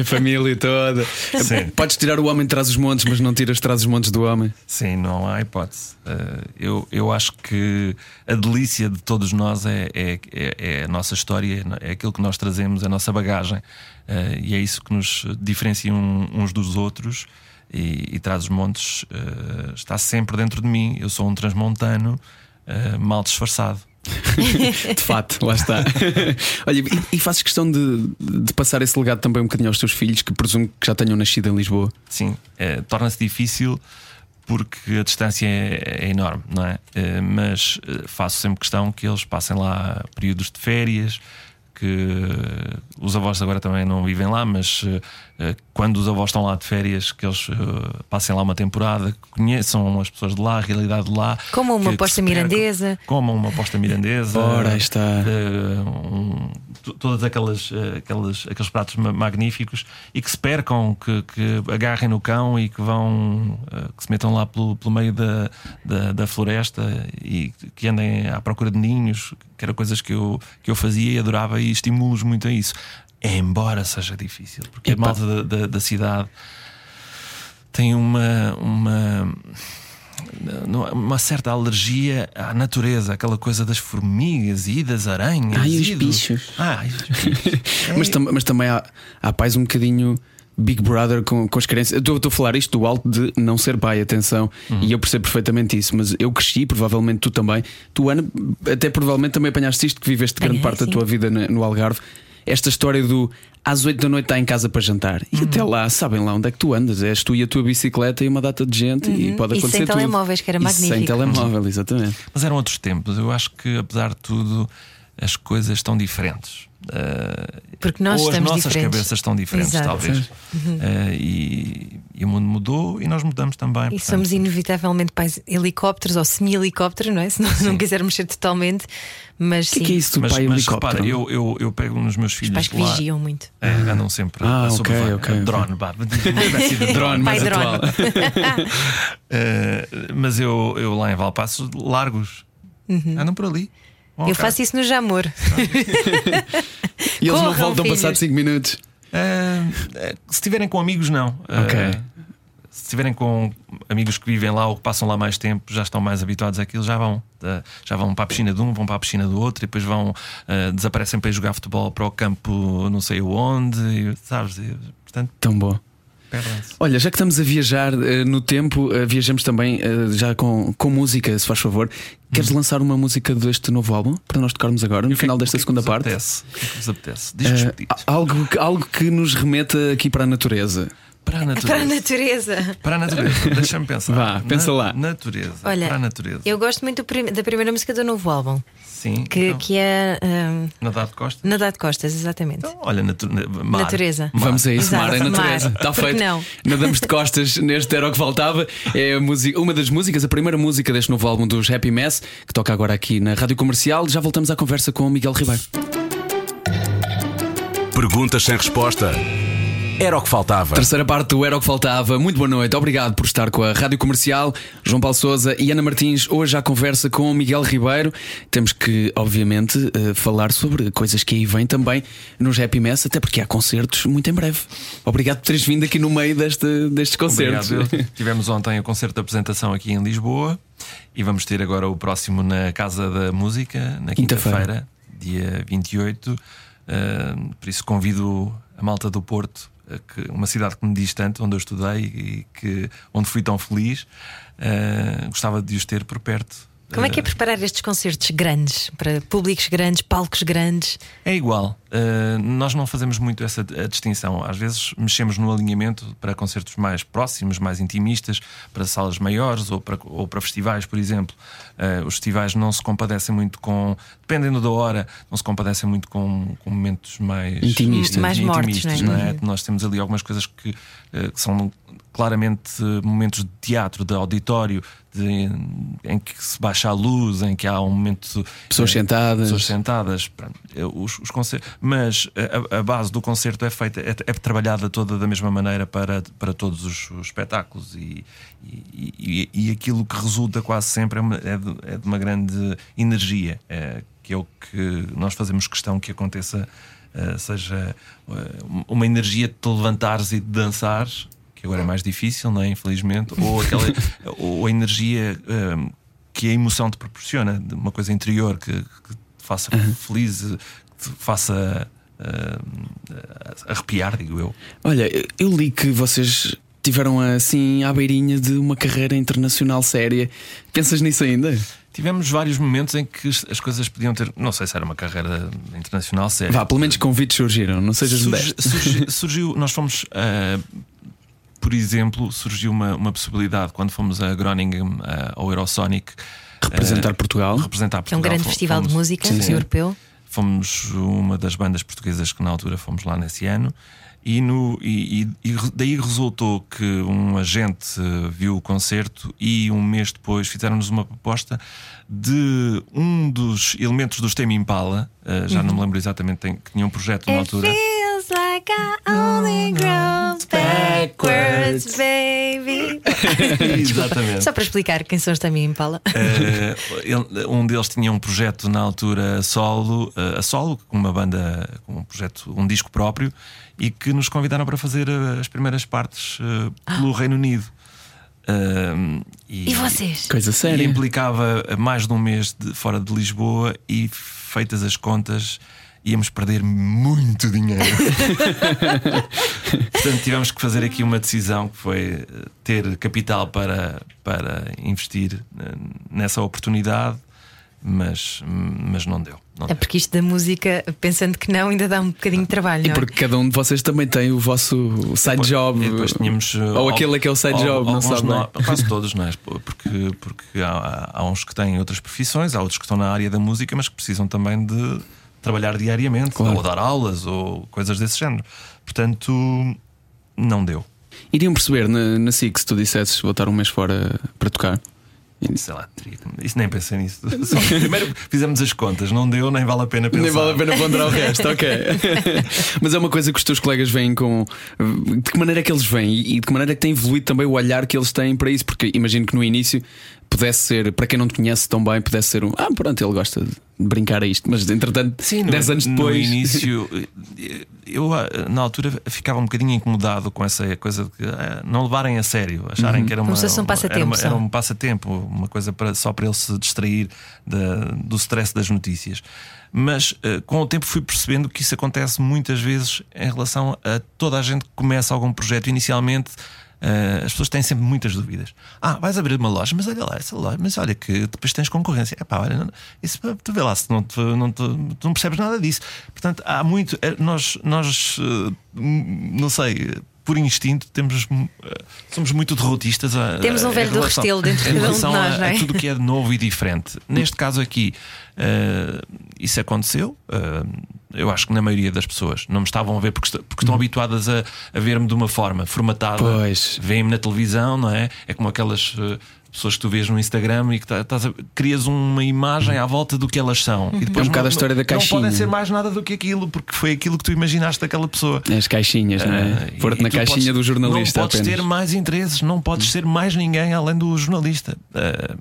A família toda. Sim. Podes tirar o homem de trás os montes, mas não tiras trás os montes do homem. Sim, não há hipótese. Eh, eu, eu acho que a delícia de todos nós é, é, é- é a nossa história, é aquilo que nós trazemos, a nossa bagagem. Eh, e é isso que nos diferencia um- uns dos outros. E, e traz os montes eh, está sempre dentro de mim. Eu sou um transmontano mal disfarçado. De fato, lá está. Olha, e, e fazes questão de, de passar esse legado também um bocadinho aos teus filhos, que presumo que já tenham nascido em Lisboa. Sim, eh, torna-se difícil porque a distância é, é enorme, não é? Eh, mas eh, faço sempre questão que eles passem lá períodos de férias, que os avós agora também não vivem lá, mas eh, eh, quando os avós estão lá de férias, que eles eh, passem lá uma temporada, que conheçam as pessoas de lá, a realidade de lá. Como uma que- aposta mirandesa. Comam uma aposta mirandesa. Ora, está. Um, todas aquelas, eh, aquelas aqueles pratos ma- magníficos e que se percam, que, que agarrem no cão e que vão eh, que se metam lá pelo, pelo meio da, da, da floresta e que andem à procura de ninhos, que eram coisas que eu, que eu fazia e adorava e estimulo-os muito a isso. Embora seja difícil, porque Epá. a malta da, da, da cidade tem uma, uma uma certa alergia à natureza, aquela coisa das formigas e das aranhas. Os e do- bichos. Os bichos. Mas, tam- mas também há, há pais um bocadinho. Big Brother com, com as crianças. Eu estou estou a falar isto do alto de não ser pai, atenção, Uhum. e eu percebo perfeitamente isso, mas eu cresci, provavelmente tu também. Tu, Ana, até provavelmente também apanhaste isto, que viveste grande Apanhei, parte da sim. tua vida no Algarve. Esta história do às 8 da noite está em casa para jantar e Uhum. até lá, sabem lá onde é que tu andas? És tu e a tua bicicleta e uma data de gente e pode Uhum. E acontecer sem tudo. telemóveis, que era E Sem magnífico. telemóvel, exatamente. Mas eram outros tempos. Eu acho que, apesar de tudo, as coisas estão diferentes. Uh, Porque nós ou as nossas diferentes. cabeças estão diferentes, Exato. talvez. Uh, e, e o mundo mudou e nós mudamos também. E portanto, somos inevitavelmente pais helicópteros ou semi-helicópteros, não é? Se não, não quisermos ser totalmente. Mas O que é sim, que é isso do mas, pai mas helicóptero? repara, eu, eu, eu pego nos meus os filhos pais que lá. vigiam muito. É, andam sempre Ah, a sobrevoar. ok, ok, ok. Drone, vá. Uma espécie de Drone, mais Pai atual. Uh, mas eu, eu lá em Valpassos, largos. Uhum. Andam por ali. Eu faço isso no Jamor. E eles não Corram, voltam filhos. passados 5 minutos. Ah, se estiverem com amigos, não. Ok. se estiverem com amigos que vivem lá ou que passam lá mais tempo, já estão mais habituados àquilo, já vão. Ah, já vão para a piscina de um, vão para a piscina do outro e depois vão, ah, desaparecem para ir jogar futebol para o campo não sei onde, e, sabes? E, portanto, Tão bom. Olha, já que estamos a viajar eh, no tempo, eh, viajamos também eh, já com, com música, se faz favor. Queres lançar uma música deste novo álbum para nós tocarmos agora, no que é final que- desta que é que segunda vos parte? Apetece? O que é que vos apetece? Pedidos. algo, que- algo que nos remeta aqui para a natureza. Para a natureza. Para a natureza. Para a natureza. Deixa-me pensar. Vá, pensa lá. Natureza. Olha, para a natureza. Eu gosto muito da primeira música do novo álbum, Sim. que, então, que é hum, Nadar de costas. Nadar de Costas, exatamente. Então, olha, natu mar. Natureza. Mar. Vamos a isso, Exato, mar é natureza. mar. Está feito. não? Nadamos de costas neste Era o que Faltava. É a música, uma das músicas, a primeira música deste novo álbum dos Happy Mess, que toca agora aqui na Rádio Comercial. Já voltamos à conversa com o Miguel Ribeiro. Perguntas sem resposta. Era o que faltava. Terceira parte do Era o que Faltava. Muito boa noite, obrigado por estar com a Rádio Comercial. João Paulo Souza e Ana Martins, hoje à conversa com o Miguel Ribeiro. Temos que, obviamente, eh, falar sobre coisas que aí vêm também nos Happy Mess, até porque há concertos muito em breve. Obrigado por teres vindo aqui no meio deste, destes concertos. Obrigado. Tivemos ontem o concerto de apresentação aqui em Lisboa e vamos ter agora o próximo na Casa da Música, na Quinta-feira. quinta-feira, dia 28. Uh, por isso convido a malta do Porto, que, uma cidade que me diz tanto, onde eu estudei e que, onde fui tão feliz. Uh, gostava de os ter por perto. Como é que é Uh, preparar estes concertos grandes, para públicos grandes, palcos grandes? É igual. Uh, nós não fazemos muito essa a distinção. Às vezes mexemos no alinhamento para concertos mais próximos, mais intimistas, para salas maiores ou para, ou para festivais, por exemplo. Uh, os festivais não se compadecem muito com. Dependendo da hora, não se compadecem muito com, com momentos mais Intimistas. Mais mortos, intimistas, não é? não é? Nós temos ali algumas coisas que, uh, que são claramente momentos de teatro, de auditório, de- em que se baixa a luz, em que há um momento. Pessoas eh, sentadas. pessoas sentadas. Pronto, os, os concer- Mas a, a base do concerto é feita, é, é trabalhada toda da mesma maneira para, para todos os, os espetáculos e, e, e- e aquilo que resulta quase sempre é, uma- é de, é de uma grande energia, eh, que é o que nós fazemos questão que aconteça, eh, seja eh, uma energia de te levantares e de dançares. Que agora é mais difícil, não é? Infelizmente, ou, aquela, ou a energia eh, que a emoção te proporciona, de uma coisa interior que, que te faça feliz, que te faça ah, arrepiar, digo eu. Olha, eu li que vocês tiveram assim à beirinha de uma carreira internacional séria. Pensas nisso ainda? Tivemos vários momentos em que as coisas podiam ter. Não sei se era uma carreira internacional séria. Vá, pelo menos convites surgiram, não sejas Surgi- modesto. surgi- surgiu, nós fomos, ah, por exemplo, surgiu uma, uma possibilidade quando fomos a Groningen ah, ao Eurosonic Representar ah, Portugal. representar Que é um Portugal. grande Fomos- festival de música Sim, sim. europeu. Fomos uma das bandas portuguesas que na altura fomos lá nesse ano. E, no, e, e- daí resultou que um agente eh, viu o concerto e um mês depois fizeram-nos uma proposta de um dos elementos dos Tame Impala, eh, já não me lembro exatamente, tem- que tinha um projeto na altura. feels like I only grow backwards, baby. exatamente. Só para explicar quem são os Tami Impala. Eh, ele- um deles tinha um projeto na altura solo, eh, a solo, com uma banda, com um projeto, um disco próprio, e que nos convidaram para fazer eh, as primeiras partes eh, pelo Reino Unido. Eh, E vocês? Coisa E séria. implicava mais de um mês de- fora de Lisboa e feitas as contas. Íamos perder muito dinheiro. Portanto, tivemos que fazer aqui uma decisão que foi eh, ter capital para, para investir eh, nessa oportunidade, mas, mas não deu. Não É porque isto da música, pensando que não, ainda dá um bocadinho de trabalho. E não é? porque cada um de vocês também tem o vosso side job. Depois tínhamos, eh, ou aquele que é o side al- job, não sabe? bem. nós- Quase todos, não é? Porque, porque há, há uns que têm outras profissões, há outros que estão na área da música, mas que precisam também de trabalhar diariamente, Claro. ou dar aulas, ou coisas desse género. Portanto, não deu. Iriam perceber na, na SIC se tu dissesses vou estar um mês fora para tocar. Sei lá, isso nem pensei nisso. Primeiro fizemos as contas, não deu, nem vale a pena pensar. Nem vale a pena ponderar o resto, ok. Mas é uma coisa que os teus colegas veem com. De que maneira é que eles veem e de que maneira é que tem evoluído também o olhar que eles têm para isso? Porque imagino que no início pudesse ser, para quem não te conhece tão bem, pudesse ser um. Ah, pronto, ele gosta de brincar a isto, mas entretanto, Sim, 10 anos depois. No início, eu ah, na altura ficava um bocadinho incomodado com essa coisa de ah, não levarem a sério, acharem que era uma, um passatempo era, uma- era um passatempo, uma coisa para, só para ele se distrair da- do stress das notícias. Mas com o tempo fui percebendo que isso acontece muitas vezes em relação a toda a gente que começa algum projeto inicialmente. Ah, as pessoas têm sempre muitas dúvidas. Ah, vais abrir uma loja, mas olha lá, essa loja, mas olha que depois tens concorrência. Epá, olha, não- isso, tu vê lá se não, te- não, te- tu não percebes nada disso. Portanto, há muito. eh, Nós, nós eh, não sei, por instinto, temos, eh, somos muito derrotistas. a- Temos um velho do Restelo dentro de um nós, a- não é? a tudo que é de novo e diferente. Neste caso aqui, eh, isso aconteceu. eh, eu acho que na maioria das pessoas não me estavam a ver porque, porque estão habituadas a, a ver-me de uma forma formatada. Uhum. Pois. Vêem-me na televisão, não é? É como aquelas eh, pessoas que tu vês no Instagram e que tá- estás a- crias uma imagem à volta do que elas são. E depois É um bocado não- a história da Não caixinha. podem ser mais nada do que aquilo, porque foi aquilo que tu imaginaste daquela pessoa. As caixinhas, não é? Ah, Pôr-te na caixinha podes- do jornalista Não podes apenas. ter mais interesses, não podes ser mais ninguém além do jornalista. Ah,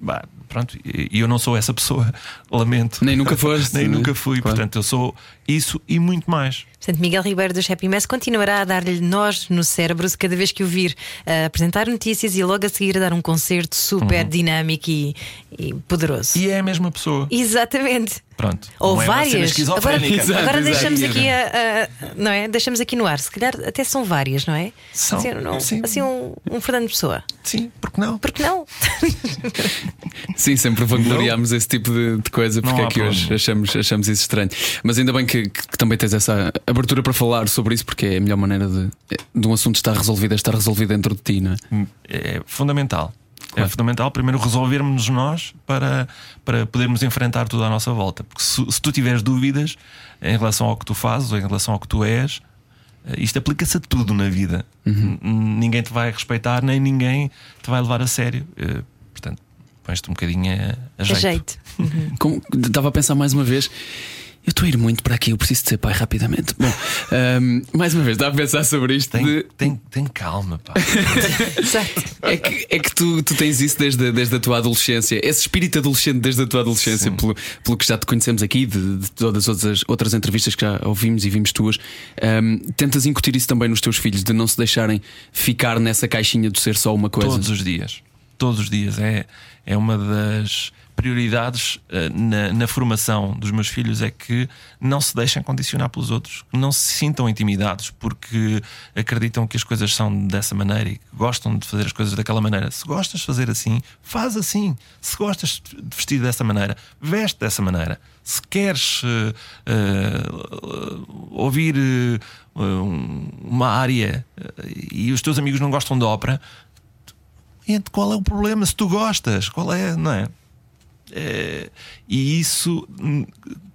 bah, pronto, e e eu não sou essa pessoa, lamento. Nem nunca foste, Nem né? nunca fui, Claro. portanto, eu sou isso e muito mais. Portanto, Miguel Ribeiro dos Happy Mess continuará a dar-lhe nós no cérebro se cada vez que o vir a apresentar notícias e logo a seguir a dar um concerto super dinâmico e, e poderoso. Uhum. E é a mesma pessoa. Exatamente. Pronto. Ou não é várias. Agora. Exato, agora exato. deixamos aqui a, a- não é? Deixamos aqui no ar. Se calhar até são várias, não é? São, assim, não- sim. assim um, um Fernando Pessoa. Sim, porque não? Por que não? Sim, sempre vangloriámos esse tipo de, de coisa, porque é que hoje achamos, achamos isso estranho. Mas ainda bem que- que também tens essa abertura para falar sobre isso, porque é a melhor maneira de, de um assunto estar resolvido, é estar resolvido dentro de ti, não é? É fundamental. É Claro. fundamental primeiro resolvermos nós para, para podermos enfrentar tudo à nossa volta. Porque se, se tu tiveres dúvidas em relação ao que tu fazes ou em relação ao que tu és, eh, isto aplica-se a tudo na vida. Uhum. Ninguém te vai respeitar, nem ninguém te vai levar a sério. Eh, Portanto, pões-te um bocadinho a, a A jeito. jeito. Como- Estava a pensar mais uma vez. Eu estou a ir muito para aqui, eu preciso de ser pai rapidamente. Bom, ahm, mais uma vez, estava a pensar sobre isto. Tem, de- tem, tem calma, pá. É que, é que tu, tu tens isso desde, desde a tua adolescência, esse espírito adolescente desde a tua adolescência, pelo, pelo que já te conhecemos aqui, de, de todas as outras, outras entrevistas que já ouvimos e vimos tuas. Ahm, tentas incutir isso também nos teus filhos, de não se deixarem ficar nessa caixinha de ser só uma coisa. Todos os dias. Todos os dias. É, é uma das prioridades eh, na, na formação dos meus filhos é que não se deixem condicionar pelos outros, não se sintam intimidados porque acreditam que as coisas são dessa maneira e gostam de fazer as coisas daquela maneira. Se gostas de fazer assim, faz assim. Se gostas de vestir dessa maneira, veste dessa maneira. Se queres eh, eh, ouvir um- uma área e os teus amigos não gostam de ópera, qual é o problema se tu gostas? Qual é, não é? É, e isso, hum,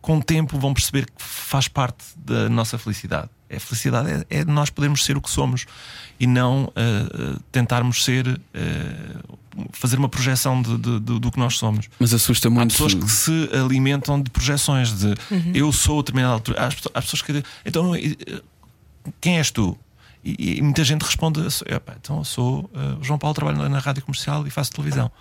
com o tempo, vão perceber que faz parte da nossa felicidade. A felicidade é, é nós podermos ser o que somos e não ah, ah, tentarmos ser, ah, fazer uma projeção de- de- de- do que nós somos. Mas assusta Há muito. pessoas que se alimentam de projeções de eu sou a determinada altura. Há pessoas- há pessoas que então eh, quem és tu? E, e muita gente responde: "Epá, então eu sou eh, o João Paulo, trabalho na- na rádio comercial e faço televisão. Eu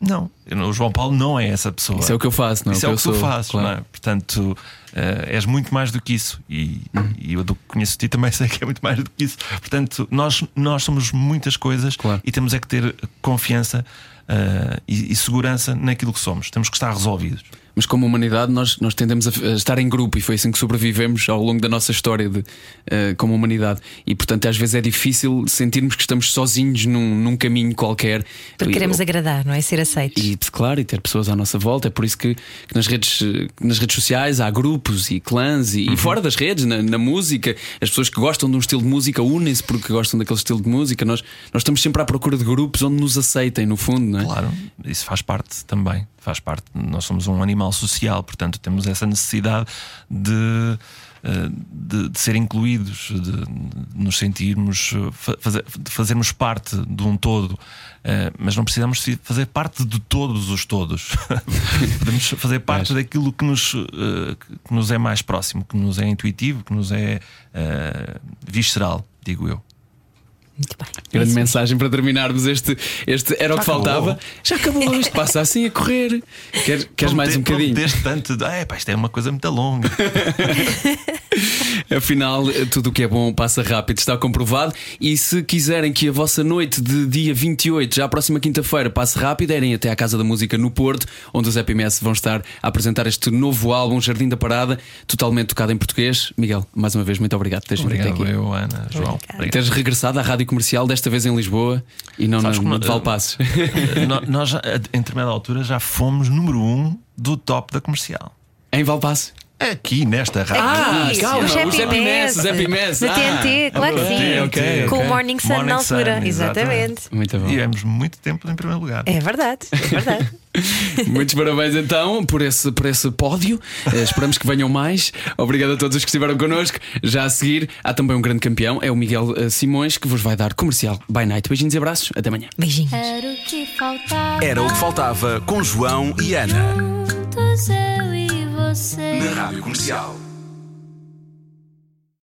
não- o João Paulo não é essa pessoa. Isso é o que eu faço, não é Isso o é o que eu tu sou, fazes, claro. não é? Portanto, eh, és muito mais do que isso. E, e eu do que conheço ti também sei que é muito mais do que isso. Portanto, nós, nós somos muitas coisas Claro. e temos é que ter confiança eh, e, e segurança naquilo que somos. Temos que estar resolvidos. Mas como humanidade, nós, nós tendemos a, a estar em grupo e foi assim que sobrevivemos ao longo da nossa história de, eh, como humanidade. E portanto, às vezes é difícil sentirmos que estamos sozinhos num, num caminho qualquer. Porque E- queremos agradar, não é? Ser aceitos. E claro, e ter pessoas à nossa volta. É por isso que, que nas, redes, nas redes sociais há grupos e clãs e, e fora das redes, na, na música, as pessoas que gostam de um estilo de música unem-se porque gostam daquele estilo de música. Nós, nós estamos sempre à procura de grupos onde nos aceitem, no fundo, não é? Claro, isso faz parte também. Faz parte. Nós somos um animal social, portanto, temos essa necessidade de. eh, De, de ser incluídos, de, de nos sentirmos, eh, fa- fazer- de fazermos parte de um todo, Eh, mas não precisamos fazer parte de todos os todos. Podemos fazer parte daquilo que nos, que nos é mais próximo, que nos é intuitivo, que nos é visceral, digo eu. Muito bem. Grande mensagem para terminarmos este, este Era o que acabou. faltava. Já acabou, isto passa assim a correr. Quer, queres mais um bocadinho? Tanto, de, ah, pá, isto é uma coisa muito longa. Afinal, tudo o que é bom passa rápido, está comprovado. E se quiserem que a vossa noite de dia 28, já a próxima quinta-feira, passe rápido, irem até à Casa da Música no Porto, onde os EPMS vão estar a apresentar este novo álbum, Jardim da Parada, totalmente tocado em português. Miguel, mais uma vez, muito obrigado por teres vindo até Obrigado, aqui. eu, Ana, João. Obrigado. Teres regressado à rádio comercial, desta vez em Lisboa e não Sabes na, no de Valpassos. nó- Nós, já, em determinada altura, já fomos número um do top da comercial. em Valpassos. Aqui nesta rádio. Ah, calma, os Happy Mess. Os Happy Mess. Na Ah, TNT, claro que ok, sim. Com o Morning Sun na altura. Exatamente. Muito bom. Éramos muito tempo em primeiro lugar. É verdade, é verdade. Muitos parabéns então por esse, por esse pódio. Eh, esperamos que venham mais. Obrigado a todos os que estiveram connosco. Já a seguir, há também um grande campeão, é o Miguel eh, Simões, que vos vai dar comercial by night. Beijinhos e abraços. Até amanhã. Beijinhos. Era o que faltava. Era o que faltava com João e Ana. Juntos eu e você. Na Rádio Comercial.